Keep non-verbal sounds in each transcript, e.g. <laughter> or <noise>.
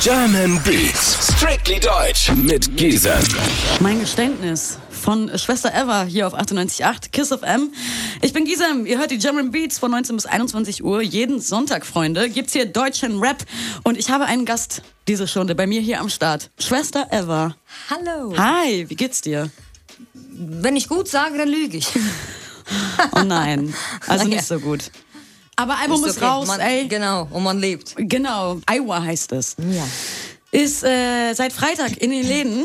German Beats, strictly deutsch mit Giesen. Mein Geständnis von Schwester Eva hier auf 98.8 Kiss of M. Ich bin Gisem, ihr hört die German Beats von 19 bis 21 Uhr. Jeden Sonntag, Freunde, gibt's hier deutschen Rap. Und ich habe einen Gast diese Stunde bei mir hier am Start. Schwester Eva. Hallo. Hi, wie geht's dir? Wenn ich gut sage, dann lüge ich. <laughs> Oh nein, also <laughs> nicht so gut. Aber Album ist, Ist okay. raus, man, ey. Genau, und man lebt. Genau, Iowa heißt es. Ja. Ist äh, seit Freitag in den Läden.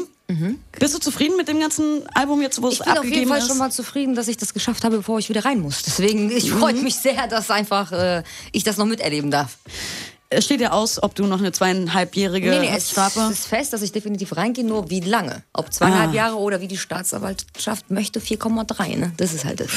Bist du zufrieden mit dem ganzen Album jetzt, wo es Mhm. Ich bin auf abgegeben jeden Fall ist? schon mal zufrieden, dass ich das geschafft habe, bevor ich wieder rein muss. Deswegen, ich freut mich sehr, dass einfach äh, ich das noch miterleben darf. Es steht ja aus, ob du noch eine zweieinhalbjährige Nee, nee, es Strafe. ist fest, dass ich definitiv reingehe, nur wie lange? Ob zweieinhalb Ah. Jahre oder wie die Staatsanwaltschaft möchte, 4,3. Ne? Das ist halt das.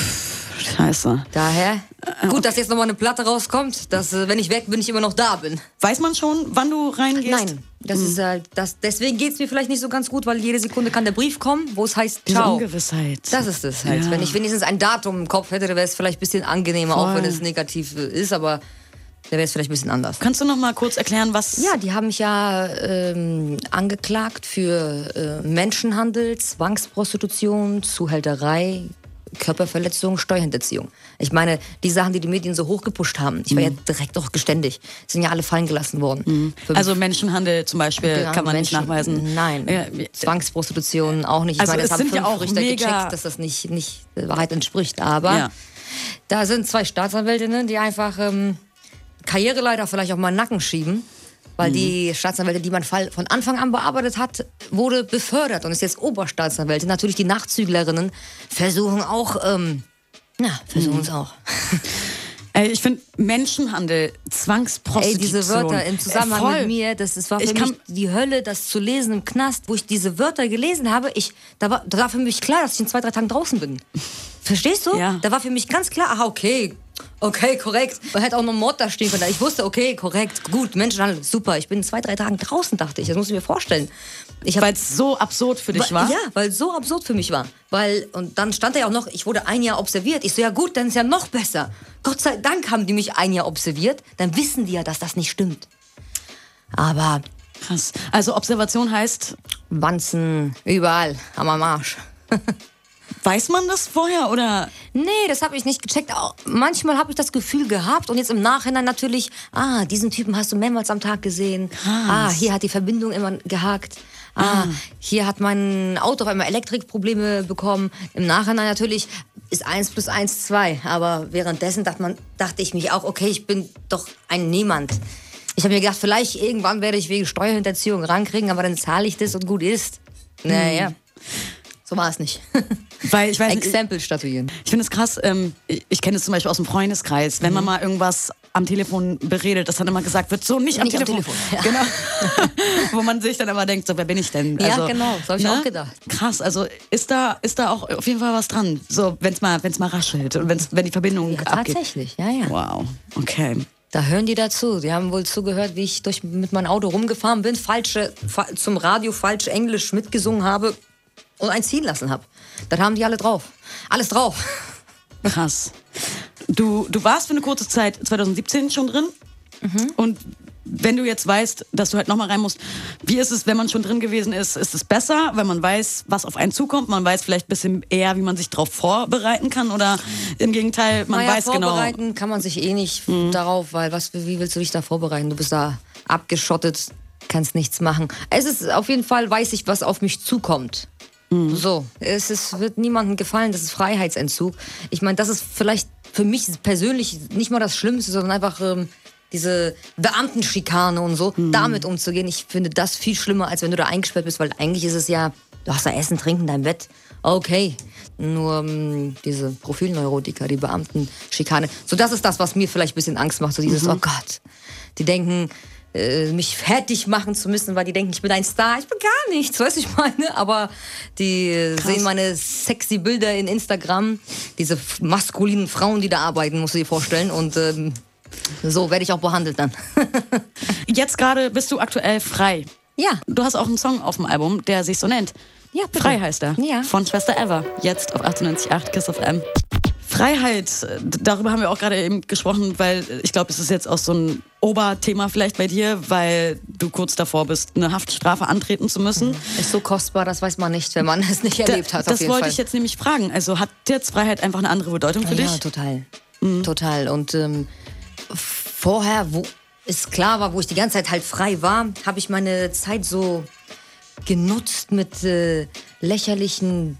Scheiße. Daher, gut, dass jetzt nochmal eine Platte rauskommt, dass, äh, wenn ich weg bin, ich immer noch da bin. Weiß man schon, wann du reingehst? Nein, das ist halt, das, deswegen geht es mir vielleicht nicht so ganz gut, weil jede Sekunde kann der Brief kommen, wo es heißt, Diese ciao. Ungewissheit. Das ist es halt. Ja. Wenn ich wenigstens ein Datum im Kopf hätte, wäre es vielleicht ein bisschen angenehmer, auch Voll. wenn es negativ äh, ist, aber dann wäre es vielleicht ein bisschen anders. Kannst du noch mal kurz erklären, was... Ja, die haben mich ja ähm, angeklagt für äh, Menschenhandel, Zwangsprostitution, Zuhälterei, Körperverletzung, Steuerhinterziehung. Ich meine, die Sachen, die die Medien so hochgepusht haben, ich war ja direkt auch geständig, sind ja alle fallen gelassen worden. Für- Also Menschenhandel zum Beispiel Genau, kann man nicht Menschen- nachweisen. Nein, Ja, Zwangsprostitution auch nicht. Ich Also meine, es das haben sind ja fünf auch Richter mega- gecheckt, dass das nicht, nicht der Wahrheit entspricht. Aber Ja. da sind zwei Staatsanwältinnen, die einfach ähm, Karriereleiter vielleicht auf meinen Nacken schieben. Weil Mhm. die Staatsanwältin, die meinen Fall von Anfang an bearbeitet hat, wurde befördert und ist jetzt Oberstaatsanwältin. Natürlich die Nachzüglerinnen versuchen auch, ähm, na, versuchen Mhm. es auch. <laughs> Ey, ich finde Menschenhandel, Ey, Zwangsprostitution... diese Wörter im Zusammenhang äh, voll. mit mir, das, das war für Ich mich die Hölle, das zu lesen im Knast, wo ich diese Wörter gelesen habe. Ich, da, war, da war für mich klar, dass ich in zwei, drei Tagen draußen bin. Verstehst du? Ja. Da war für mich ganz klar, aha, okay, okay, korrekt. Man hätte auch noch Mord da stehen können. Ich wusste, okay, korrekt, gut, Menschenhandel, super. Ich bin in zwei, drei Tagen draußen, dachte ich. Das muss ich mir vorstellen. Weil es so absurd für dich war? ja, weil es so absurd für mich war. Weil, und dann stand da ja auch noch, ich wurde ein Jahr observiert. Ich so, ja gut, dann ist ja noch besser. Gott sei Dank haben die mich ein Jahr observiert. Dann wissen die ja, dass das nicht stimmt. Aber Krass. Also Observation heißt, Wanzen überall am Arsch. <laughs> weiß man das vorher oder... Nee, das habe ich nicht gecheckt. Manchmal habe ich das Gefühl gehabt und jetzt im Nachhinein natürlich, ah, diesen Typen hast du mehrmals am Tag gesehen. Ah, hier hat die Verbindung immer gehakt. Ah, hier hat mein Auto auf einmal Elektrikprobleme bekommen. Im Nachhinein natürlich ist eins plus eins zwei. Aber währenddessen dachte, man, dachte ich mich auch, okay, ich bin doch ein Niemand. Ich habe mir gedacht, vielleicht irgendwann werde ich wegen Steuerhinterziehung rankriegen, aber dann zahle ich das und gut ist. Naja, so war es nicht. <laughs> Weil ich weiß Exempel statuieren. Ich finde es krass, ähm, ich, ich kenne es zum Beispiel aus dem Freundeskreis, wenn Mhm. man mal irgendwas am Telefon beredet, dass dann immer gesagt wird, so nicht am Nicht am Telefon. Telefon, Genau. <laughs> <laughs> Wo man sich dann immer denkt, so wer bin ich denn? Also, Ja, genau, das hab ich auch gedacht. Krass, also ist da, ist da auch auf jeden Fall was dran, so wenn es mal, wenn's mal raschelt und wenn's, wenn die Verbindung Ja, abgeht. tatsächlich, ja, ja. Wow, okay. Da hören die dazu. Die haben wohl zugehört, wie ich durch, mit meinem Auto rumgefahren bin, falsche, fa zum Radio falsch Englisch mitgesungen habe und eins ziehen lassen habe. Das haben die alle drauf. Alles drauf. Krass. Du, du warst für eine kurze Zeit 2017 schon drin. Mhm. Und wenn du jetzt weißt, dass du halt nochmal rein musst, wie ist es, wenn man schon drin gewesen ist? Ist es besser, wenn man weiß, was auf einen zukommt? Man weiß vielleicht ein bisschen eher, wie man sich darauf vorbereiten kann? Oder im Gegenteil, man naja, weiß genau. vorbereiten kann man sich eh nicht darauf, weil was, wie willst du dich da vorbereiten? Du bist da abgeschottet, kannst nichts machen. Es ist auf jeden Fall, weiß ich, was auf mich zukommt. So, es ist, wird niemandem gefallen, das ist Freiheitsentzug. Ich meine, das ist vielleicht für mich persönlich nicht mal das Schlimmste, sondern einfach ähm, diese Beamtenschikane und so, damit umzugehen. Ich finde das viel schlimmer, als wenn du da eingesperrt bist, weil eigentlich ist es ja, du hast da Essen, Trinken, dein Bett. Okay. Nur ähm, diese Profilneurotiker, die Beamtenschikane. So, das ist das, was mir vielleicht ein bisschen Angst macht. So dieses, oh Gott. Die denken, äh, mich fertig machen zu müssen, weil die denken, ich bin ein Star. Ich bin gar nichts, weißt du, ich meine. Aber die äh, sehen meine sexy Bilder in Instagram. Diese maskulinen Frauen, die da arbeiten, musst du dir vorstellen. Und ähm, so werde ich auch behandelt dann. <laughs> Jetzt gerade bist du aktuell frei. ja. Du hast auch einen Song auf dem Album, der sich so nennt. Ja, bitte. Frei heißt er. Ja. Von Schwester Eva. Jetzt auf 98.8 Kiss of M. Freiheit, äh, darüber haben wir auch gerade eben gesprochen, weil ich glaube, es ist jetzt auch so ein Oberthema vielleicht bei dir, weil du kurz davor bist, eine Haftstrafe antreten zu müssen. Ist so kostbar, das weiß man nicht, wenn man <laughs> es nicht erlebt hat. Da, auf das wollte Fall. ich jetzt nämlich fragen. Also hat jetzt Freiheit einfach eine andere Bedeutung für ja, dich? total. Total. Und ähm, vorher, wo es klar war, wo ich die ganze Zeit halt frei war, habe ich meine Zeit so genutzt mit äh, lächerlichen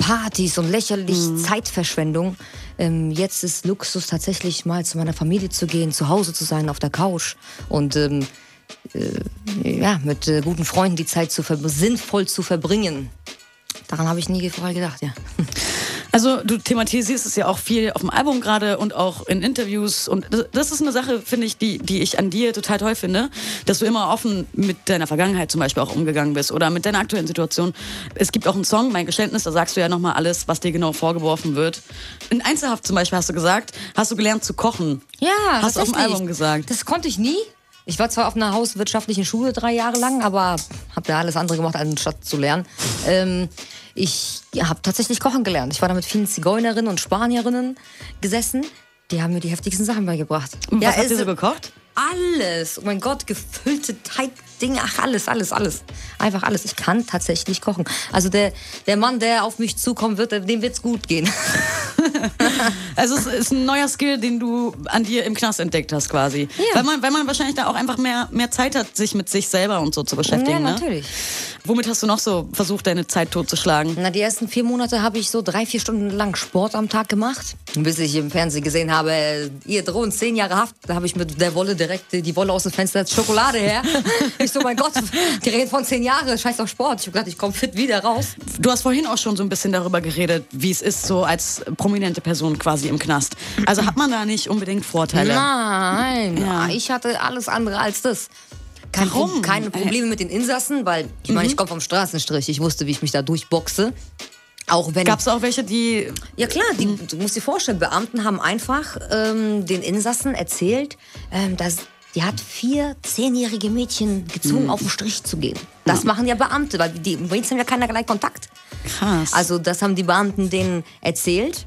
Partys und lächerlich Zeitverschwendung. Ähm, jetzt ist Luxus tatsächlich mal zu meiner Familie zu gehen, zu Hause zu sein, auf der Couch und ähm, äh, ja, mit äh, guten Freunden die Zeit zu sinnvoll zu verbringen. Daran habe ich nie vorher gedacht, ja. Also du thematisierst es ja auch viel auf dem Album gerade und auch in Interviews und das- ist eine Sache, finde ich, die, die ich an dir total toll finde, dass du immer offen mit deiner Vergangenheit zum Beispiel auch umgegangen bist oder mit deiner aktuellen Situation. Es gibt auch einen Song, Mein Geständnis, da sagst du ja nochmal alles, was dir genau vorgeworfen wird. In Einzelhaft zum Beispiel hast du gesagt, hast du gelernt zu kochen. Ja, Hast du auf dem. Album gesagt. Das konnte ich nie. Ich war zwar auf einer hauswirtschaftlichen Schule drei Jahre lang, aber habe da alles andere gemacht, anstatt zu lernen. Ähm, ich habe tatsächlich kochen gelernt. Ich war da mit vielen Zigeunerinnen und Spanierinnen gesessen. Die haben mir die heftigsten Sachen beigebracht. Und was habt ihr so gekocht? Alles. Oh mein Gott, gefüllte Teigdinge, ach alles, alles, alles. Einfach alles. Ich kann tatsächlich kochen. Also der, der Mann, der auf mich zukommen wird, dem wird's gut gehen. <laughs> Also es ist ein neuer Skill, den du an dir im Knast entdeckt hast quasi. Ja. Weil, man, weil man wahrscheinlich da auch einfach mehr, mehr Zeit hat, sich mit sich selber und so zu beschäftigen. Ja, ne? natürlich. Womit hast du noch so versucht, deine Zeit totzuschlagen? Na, die ersten vier Monate habe ich so drei, vier Stunden lang Sport am Tag gemacht. Bis ich im Fernsehen gesehen habe, äh, ihr drohen zehn Jahre Haft. Da habe ich mit der Wolle direkt äh, die Wolle aus dem Fenster Schokolade her. <laughs> ich so, mein Gott, die reden von zehn Jahren, scheiß auf Sport. Ich habe gedacht, ich komme fit wieder raus. Du hast vorhin auch schon so ein bisschen darüber geredet, wie es ist, so als prominente Person quasi im Knast. Also hat man da nicht unbedingt Vorteile? Nein, Ja. ich hatte alles andere als das. Kein Warum? keine Probleme mit den Insassen, weil ich Mhm. meine, ich komme vom Straßenstrich. Ich wusste, wie ich mich da durchboxe. Auch wenn Gab es auch welche, die. Ja klar, die, du musst dir vorstellen, Beamten haben einfach ähm, den Insassen erzählt, ähm, dass die hat vier zehnjährige Mädchen gezwungen, Mhm. auf den Strich zu gehen. Das machen ja Beamte, weil die mit haben ja keinerlei Kontakt. Krass. Also das haben die Beamten denen erzählt.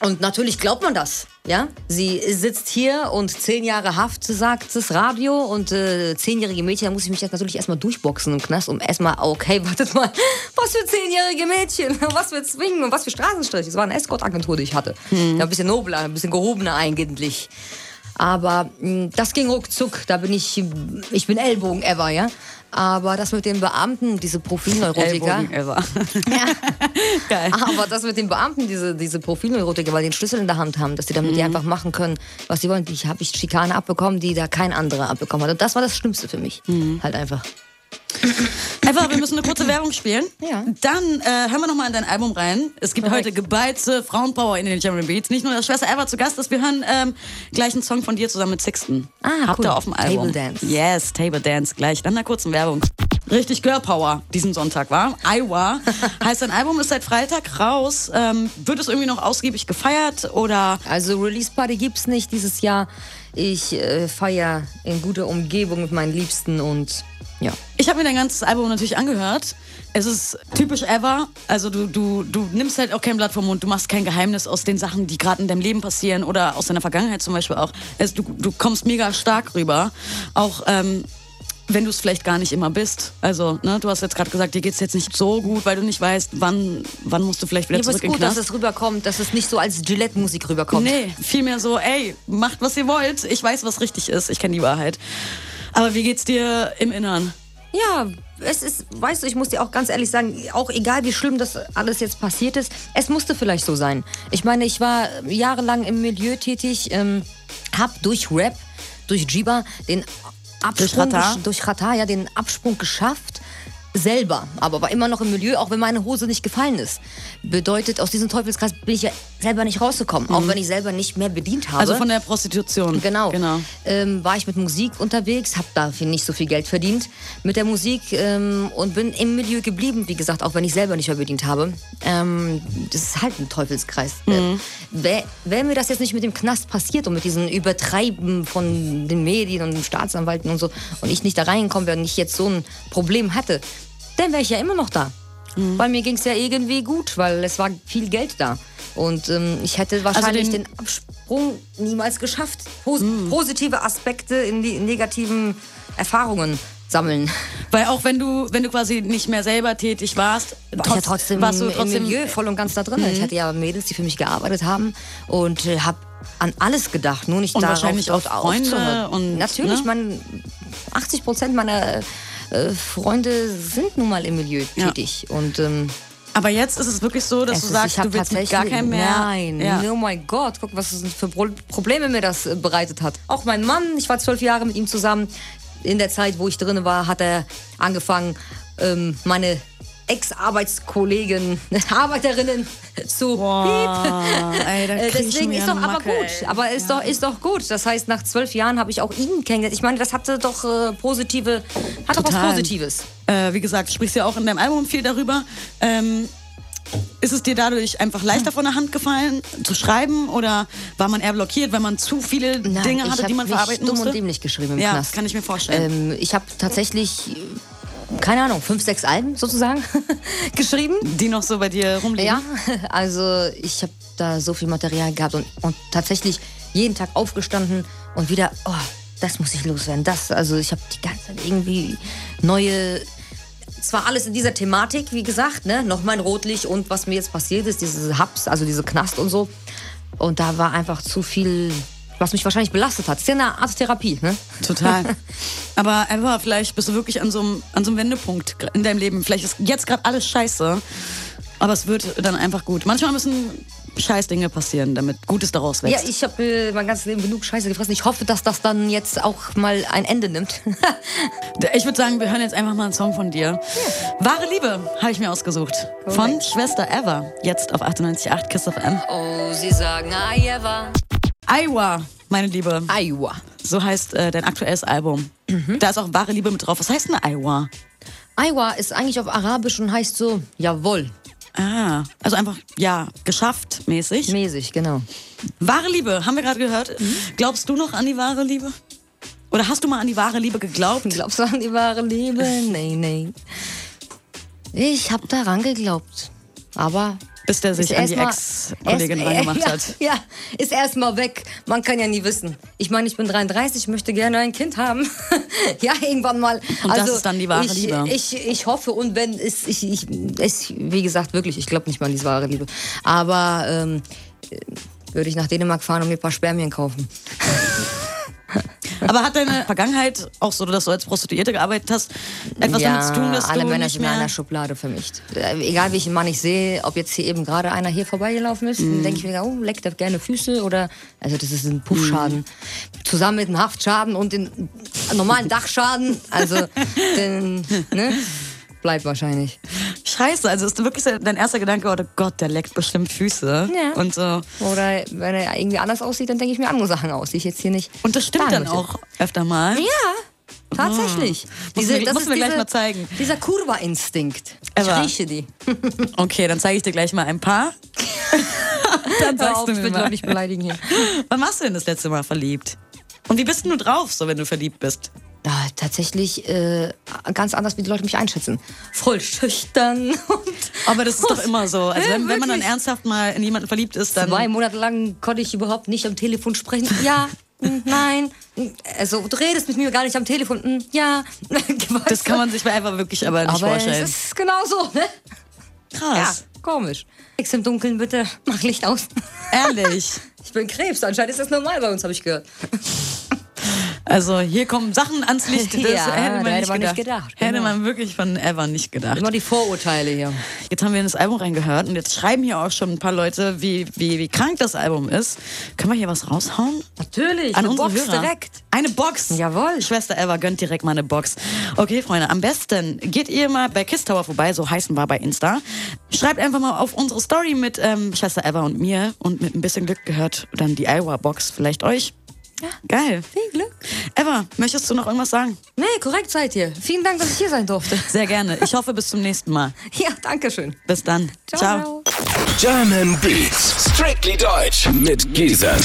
Und natürlich glaubt man das. Ja? Sie sitzt hier und zehn Jahre Haft, sagt das Radio. Und äh, zehnjährige Mädchen, da muss ich mich jetzt natürlich erstmal durchboxen im Knast, um erstmal, okay, <laughs> wartet mal, was für zehnjährige Mädchen, <laughs> was für Zwingen und was für Straßenstrich. Das war eine Escort-Agentur, die ich hatte. Ja, ein bisschen nobler, ein bisschen gehobener eigentlich. Aber mh, das ging ruckzuck. Da bin ich, ich bin Ellbogen ever, ja. Aber das mit den Beamten, diese Profilneurotiker. Ellbogen ever. <laughs> Ja. <laughs> Geil. Aber das mit den Beamten, diese, diese Profilneurotiker, weil die den Schlüssel in der Hand haben, dass die damit die einfach machen können, was sie wollen. Ich habe ich Schikane abbekommen, die da kein anderer abbekommen hat. Und das war das Schlimmste für mich. Halt einfach. Einfach, wir müssen eine kurze <clears throat> Werbung spielen. Ja. Dann äh, hören wir nochmal in dein Album rein. Es gibt Korrekt. heute geballte Frauenpower in den German Beats. Nicht nur das Schwester Eva zu Gast ist, wir hören ähm, gleich einen Song von dir zusammen mit Sixten. Ah, Habt cool. ihr auf dem Album. Table Dance. Yes, Table Dance. Gleich. Dann einer kurzen Werbung. Richtig Girl Power diesen Sonntag war. Iowa <laughs> heißt dein Album ist seit Freitag raus. Ähm, wird es irgendwie noch ausgiebig gefeiert oder Also Release Party gibt's nicht dieses Jahr. Ich äh, feiere in guter Umgebung mit meinen Liebsten und ja. Ich habe mir dein ganzes Album natürlich angehört. Es ist typisch Ever. Also du, du, du nimmst halt auch kein Blatt vom Mund. Du machst kein Geheimnis aus den Sachen, die gerade in deinem Leben passieren oder aus deiner Vergangenheit zum Beispiel auch. Es, du, du kommst mega stark rüber. Auch ähm, wenn du es vielleicht gar nicht immer bist. Also, ne, du hast jetzt gerade gesagt, dir geht's jetzt nicht so gut, weil du nicht weißt, wann, wann musst du vielleicht wieder es zurück ist in den gut, dass es rüberkommt, dass es nicht so als Gillette-Musik rüberkommt. Nee, vielmehr so, ey, macht was ihr wollt. Ich weiß, was richtig ist. Ich kenne die Wahrheit. Aber wie geht's dir im Innern? Ja, es ist, weißt du, ich muss dir auch ganz ehrlich sagen, auch egal wie schlimm das alles jetzt passiert ist, es musste vielleicht so sein. Ich meine, ich war jahrelang im Milieu tätig, ähm, hab durch Rap, durch Jiba den Absprung, Ratar? gesch- durch Ratar, ja, den Absprung geschafft. Selber, aber war immer noch im Milieu, auch wenn meine Hose nicht gefallen ist. Bedeutet, aus diesem Teufelskreis bin ich ja selber nicht rausgekommen, auch wenn ich selber nicht mehr bedient habe. Also von der Prostitution. Genau. genau. Ähm, war ich mit Musik unterwegs, habe dafür nicht so viel Geld verdient mit der Musik ähm, und bin im Milieu geblieben, wie gesagt, auch wenn ich selber nicht mehr bedient habe. Ähm, das ist halt ein Teufelskreis. Mhm. Äh, Wäre wär mir das jetzt nicht mit dem Knast passiert und mit diesen Übertreiben von den Medien und den Staatsanwalten und so und ich nicht da reingekommen wäre und ich jetzt so ein Problem hatte, dann wäre ich ja immer noch da. Mhm. Weil mir ging es ja irgendwie gut, weil es war viel Geld da. Und ähm, ich hätte wahrscheinlich den- den, Absprung niemals geschafft. Pos Positive Aspekte in die negativen Erfahrungen sammeln. Weil auch wenn du, wenn du quasi nicht mehr selber tätig warst, War ich ja trotzdem, warst du im trotzdem Milieu voll und ganz da drin. Ich hatte ja Mädels, die für mich gearbeitet haben und äh, habe an alles gedacht, nur nicht Und darauf, wahrscheinlich auch Freunde und, Natürlich, ne? man, 80 Prozent meiner äh, Freunde sind nun mal im Milieu Ja. tätig und ähm, Aber jetzt ist es wirklich so, dass es du sagst, ich du willst mit gar keinem mehr. Nein, Ja. oh mein Gott, guck, was für Pro Probleme mir das äh, bereitet hat. Auch mein Mann, ich war zwölf Jahre mit ihm zusammen. In der Zeit, wo ich drin war, hat er angefangen, ähm, meine Ex-Arbeitskollegen, <laughs> Arbeiterinnen zu Boah, ey, äh, ich Deswegen ist doch aber Macke, gut. ey. Aber ist, doch, ist doch gut. Das heißt, nach zwölf Jahren habe ich auch ihn kennengelernt. Ich meine, das hatte doch äh, positive, hat doch was. Positives. Äh, wie gesagt, du sprichst ja auch in deinem Album viel darüber. Ähm, ist es dir dadurch einfach leichter von der Hand gefallen zu schreiben oder war man eher blockiert, weil man zu viele Nein, Dinge ich hatte, die man verarbeiten dumm musste? und dämlich geschrieben im ja, Knast. kann ich mir vorstellen. Ähm, ich habe tatsächlich, keine Ahnung, fünf, sechs Alben sozusagen <laughs> geschrieben. die noch so bei dir rumliegen? Ja, <laughs> also ich habe da so viel Material gehabt und, und tatsächlich jeden Tag aufgestanden und wieder, oh, das muss ich loswerden. Das, also ich habe die ganze Zeit irgendwie neue, zwar alles in dieser Thematik, wie gesagt, ne, noch mein Rotlicht und was mir jetzt passiert ist, diese Hubs, also diese Knast und so. Und da war einfach zu viel, was mich wahrscheinlich belastet hat. ist ja eine Art Therapie, ne? Total. <laughs> Aber einfach, vielleicht bist du wirklich an so einem, an so einem Wendepunkt in deinem Leben. Vielleicht ist jetzt gerade alles scheiße, aber es wird dann einfach gut. Manchmal müssen Scheißdinge passieren, damit Gutes daraus Ja, wächst. ich habe äh, mein ganzes Leben genug Scheiße gefressen. Ich hoffe, dass das dann jetzt auch mal ein Ende nimmt. <laughs> Ich würde sagen, wir hören jetzt einfach mal einen Song von dir. Wahre Liebe habe ich mir ausgesucht. Von Schwester Eva. Jetzt auf 98.8 Kiss FM. oh, sie sagen, I ever. Iowa, meine Liebe. Iowa. So heißt äh, dein aktuelles Album. Da ist auch wahre Liebe mit drauf. Was heißt denn Iowa? Iowa ist eigentlich auf Arabisch und heißt so, jawohl, Ah, also einfach, ja, geschafft mäßig. mäßig, genau. Wahre Liebe, haben wir gerade gehört. Glaubst du noch an die wahre Liebe? Oder hast du mal an die wahre Liebe geglaubt? <laughs> Glaubst du an die wahre Liebe? Nee, nee. Ich habe daran geglaubt. Aber. Bis der sich ist an die Ex-Kollegin reingemacht <laughs> ja, hat. Ja, ist erstmal weg. Man kann ja nie wissen. Ich meine, ich bin 33, möchte gerne ein Kind haben. <laughs> ja, irgendwann mal. Und das also, ist dann die wahre ich, Liebe. Ich, ich hoffe und wenn es, ich, ich, es, wie gesagt, wirklich, ich glaube nicht mal an die wahre Liebe. Aber ähm, äh, würde ich nach Dänemark fahren und mir ein paar Spermien kaufen. <laughs> Aber hat deine Vergangenheit auch so, dass du als Prostituierte gearbeitet hast, etwas ja, damit zu tun, dass alle du Männer nicht sind in einer Schublade für mich. Äh, Egal welchen Mann ich sehe, ob jetzt hier eben gerade einer hier vorbeigelaufen ist, Mhm. dann denke ich mir, oh, leckt er gerne Füße oder, also das ist ein Puffschaden. Zusammen mit einem Haftschaden und dem normalen Dachschaden, also, <laughs> den, ne, bleibt wahrscheinlich. Scheiße, also ist wirklich dein erster Gedanke, oh Gott, der leckt bestimmt Füße. Ja. Und so. Oder wenn er irgendwie anders aussieht, dann denke ich mir andere Sachen aus, die ich jetzt hier nicht. Und das stimmt dann möchte. auch öfter mal. Ja, tatsächlich. Muss mir- muss mir gleich mal zeigen. Dieser Kurva-Instinkt. Ich rieche die. <laughs> Okay, dann zeige ich dir gleich mal ein paar. <laughs> dann sagst auf, du ich mir will mal. doch nicht beleidigen hier. <laughs> Wann warst du denn das letzte Mal verliebt? Und wie bist du drauf, so wenn du verliebt bist? Ja, tatsächlich äh, ganz anders, wie die Leute mich einschätzen. Voll schüchtern <laughs> und Aber das ist doch immer so. Also Ja, wenn, wenn man dann ernsthaft mal in jemanden verliebt ist, dann... zwei Monate lang konnte ich überhaupt nicht am Telefon sprechen. Ja, mm, nein. Also du redest mit mir gar nicht am Telefon. Mm, Ja. <laughs> Das kann man sich einfach wirklich aber nicht Aber vorstellen. es ist genau so, ne? Ja, Krass. komisch. Nix im Dunkeln, bitte. Mach Licht aus. Ehrlich. <laughs> Ich bin Krebs. Anscheinend ist das normal bei uns, habe ich gehört. Also hier kommen Sachen ans Licht, <laughs> das Ja, hätte man, hätte nicht, man gedacht. nicht gedacht, Hätte genau. man wirklich von Ever nicht gedacht. Immer die Vorurteile hier. Jetzt haben wir in das Album reingehört und jetzt schreiben hier auch schon ein paar Leute, wie, wie, wie krank das Album ist. Können wir hier was raushauen? Natürlich, An eine Box Hörer. direkt. Eine Box. Jawohl. Schwester Eva gönnt direkt mal eine Box. Okay, Freunde, am besten geht ihr mal bei Kiss Tower vorbei, so heißen wir bei Insta. Schreibt einfach mal auf unsere Story mit ähm, Schwester Eva und mir und mit ein bisschen Glück gehört dann die Iowa Box vielleicht euch. Ja. Geil. Viel Glück. Eva, möchtest du noch irgendwas sagen? Nee, korrekt seid ihr. Vielen Dank, dass ich hier sein durfte. Sehr gerne. Ich hoffe, bis zum nächsten Mal. <laughs> Ja, danke schön. Bis dann. ciao. ciao. German Beats. Strictly Deutsch mit Giesen.